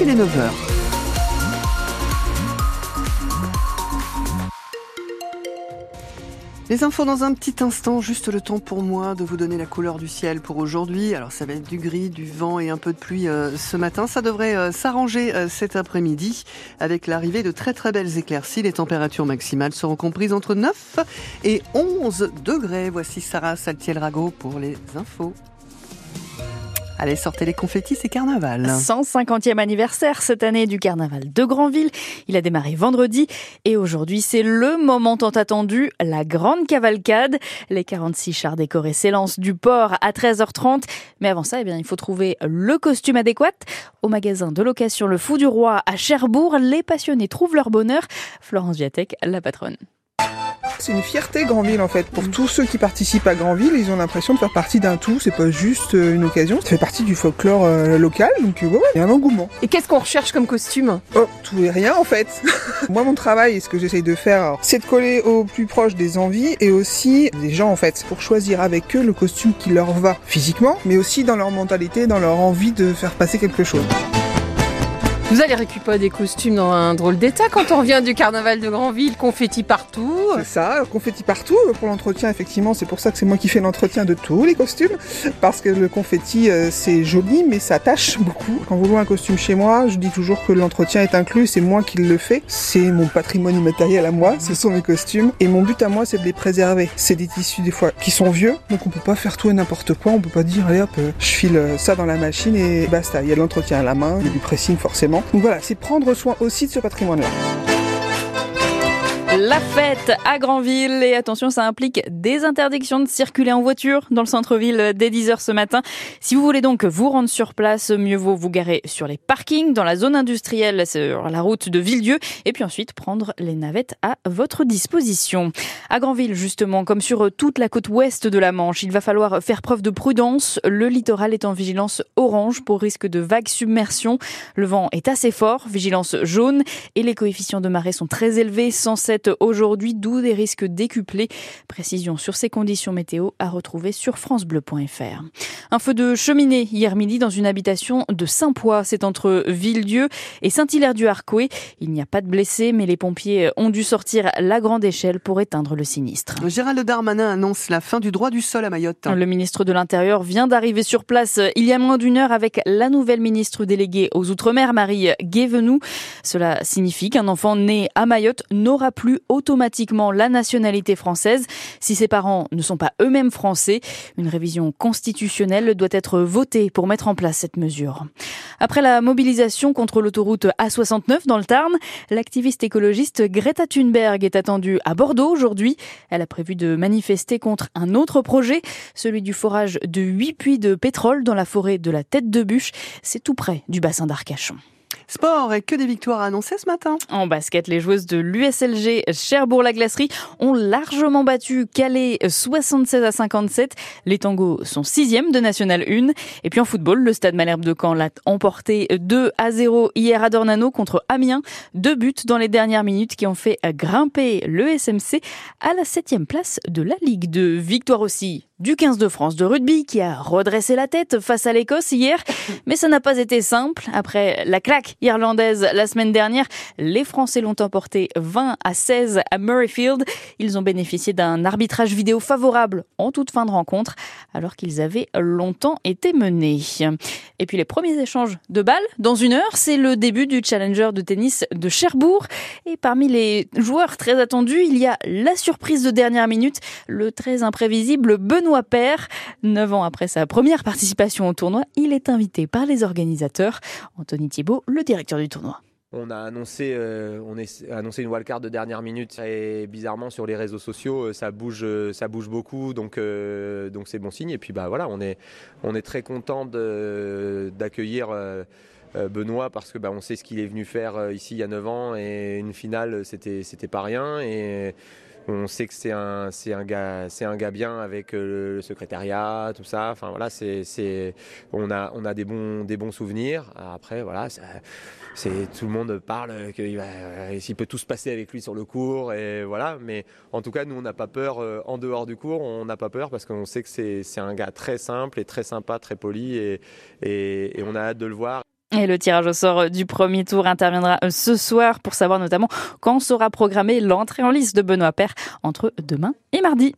il est 9h. Les infos dans un petit instant, juste le temps pour moi de vous donner la couleur du ciel pour aujourd'hui. Alors ça va être du gris, du vent et un peu de pluie euh, ce matin. Ça devrait euh, s'arranger euh, cet après-midi avec l'arrivée de très très belles éclaircies. Les températures maximales seront comprises entre 9 et 11 degrés. Voici Sarah Saltiel-Rago pour les infos. Allez, sortez les confettis, c'est carnaval. 150e anniversaire cette année du carnaval de Granville. Il a démarré vendredi et aujourd'hui c'est le moment tant attendu, la grande cavalcade. Les 46 chars décorés s'élancent du port à 13h30. Mais avant ça, eh bien, il faut trouver le costume adéquat. Au magasin de location Le Fou du Roi à Cherbourg, les passionnés trouvent leur bonheur. Florence Viatek, la patronne. C'est une fierté Grandville en fait. Pour tous ceux qui participent à Grandville, ils ont l'impression de faire partie d'un tout. C'est pas juste euh, une occasion. Ça fait partie du folklore euh, local, donc euh, ouais, il y a un engouement. Et qu'est-ce qu'on recherche comme costume Oh, tout et rien en fait. Moi, mon travail et ce que j'essaye de faire, c'est de coller au plus proche des envies et aussi des gens en fait, pour choisir avec eux le costume qui leur va physiquement, mais aussi dans leur mentalité, dans leur envie de faire passer quelque chose. Vous allez récupérer des costumes dans un drôle d'état quand on revient du carnaval de Grandville, confetti partout. C'est ça, confetti partout pour l'entretien effectivement, c'est pour ça que c'est moi qui fais l'entretien de tous les costumes parce que le confetti euh, c'est joli mais ça tâche beaucoup. Quand vous louez un costume chez moi, je dis toujours que l'entretien est inclus, c'est moi qui le fais, c'est mon patrimoine immatériel à moi, ce sont mes costumes et mon but à moi c'est de les préserver. C'est des tissus des fois qui sont vieux, donc on peut pas faire tout et n'importe quoi, on peut pas dire allez hop, euh, je file euh, ça dans la machine et basta, il y a de l'entretien à la main, il y a du pressing forcément. Donc voilà, c'est prendre soin aussi de ce patrimoine-là. La fête à Granville et attention ça implique des interdictions de circuler en voiture dans le centre-ville dès 10h ce matin. Si vous voulez donc vous rendre sur place, mieux vaut vous garer sur les parkings, dans la zone industrielle, sur la route de Villedieu et puis ensuite prendre les navettes à votre disposition. À Granville justement, comme sur toute la côte ouest de la Manche, il va falloir faire preuve de prudence. Le littoral est en vigilance orange pour risque de vagues submersion. Le vent est assez fort, vigilance jaune et les coefficients de marée sont très élevés, 107 aujourd'hui, d'où des risques décuplés. Précision sur ces conditions météo à retrouver sur francebleu.fr. Un feu de cheminée hier midi dans une habitation de Saint-Poix. C'est entre Villedieu et Saint-Hilaire-du-Harcouët. Il n'y a pas de blessés, mais les pompiers ont dû sortir la grande échelle pour éteindre le sinistre. Gérald Darmanin annonce la fin du droit du sol à Mayotte. Le ministre de l'Intérieur vient d'arriver sur place il y a moins d'une heure avec la nouvelle ministre déléguée aux Outre-mer, Marie Guévenoux. Cela signifie qu'un enfant né à Mayotte n'aura plus automatiquement la nationalité française si ses parents ne sont pas eux-mêmes français. Une révision constitutionnelle doit être votée pour mettre en place cette mesure. Après la mobilisation contre l'autoroute A69 dans le Tarn, l'activiste écologiste Greta Thunberg est attendue à Bordeaux aujourd'hui. Elle a prévu de manifester contre un autre projet, celui du forage de huit puits de pétrole dans la forêt de la Tête de Bûche. C'est tout près du bassin d'Arcachon. Sport et que des victoires annoncées ce matin. En basket, les joueuses de l'USLG Cherbourg-la-Glacerie ont largement battu Calais 76 à 57. Les tangos sont sixième de National 1. Et puis en football, le Stade Malherbe de Caen l'a emporté 2 à 0 hier à Dornano contre Amiens. Deux buts dans les dernières minutes qui ont fait grimper le SMC à la septième place de la Ligue 2. Victoire aussi du 15 de France de rugby qui a redressé la tête face à l'Écosse hier. Mais ça n'a pas été simple. Après la claque irlandaise la semaine dernière, les Français l'ont emporté 20 à 16 à Murrayfield. Ils ont bénéficié d'un arbitrage vidéo favorable en toute fin de rencontre, alors qu'ils avaient longtemps été menés. Et puis les premiers échanges de balles dans une heure, c'est le début du Challenger de tennis de Cherbourg. Et parmi les joueurs très attendus, il y a la surprise de dernière minute, le très imprévisible Benoît Père. Neuf ans après sa première participation au tournoi, il est invité par les organisateurs. Anthony Thibault, le directeur du tournoi. On a annoncé, euh, on est annoncé une wildcard de dernière minute et bizarrement sur les réseaux sociaux, euh, ça bouge, euh, ça bouge beaucoup, donc donc c'est bon signe. Et puis bah voilà, on est on est très content d'accueillir. Benoît parce que bah, on sait ce qu'il est venu faire ici il y a 9 ans et une finale c'était c'était pas rien et on sait que c'est un, c'est un gars, c'est un gars bien avec euh, le secrétariat, tout ça. Enfin voilà, c'est, c'est, on a, on a des bons, des bons souvenirs. Après voilà, c'est tout le monde parle qu'il va, s'il peut tout se passer avec lui sur le cours et voilà. Mais en tout cas, nous on n'a pas peur euh, en dehors du cours, on n'a pas peur parce qu'on sait que c'est, c'est un gars très simple et très sympa, très poli et, et on a hâte de le voir. Et le tirage au sort du premier tour interviendra ce soir pour savoir notamment quand sera programmée l'entrée en liste de Benoît Père entre demain et mardi.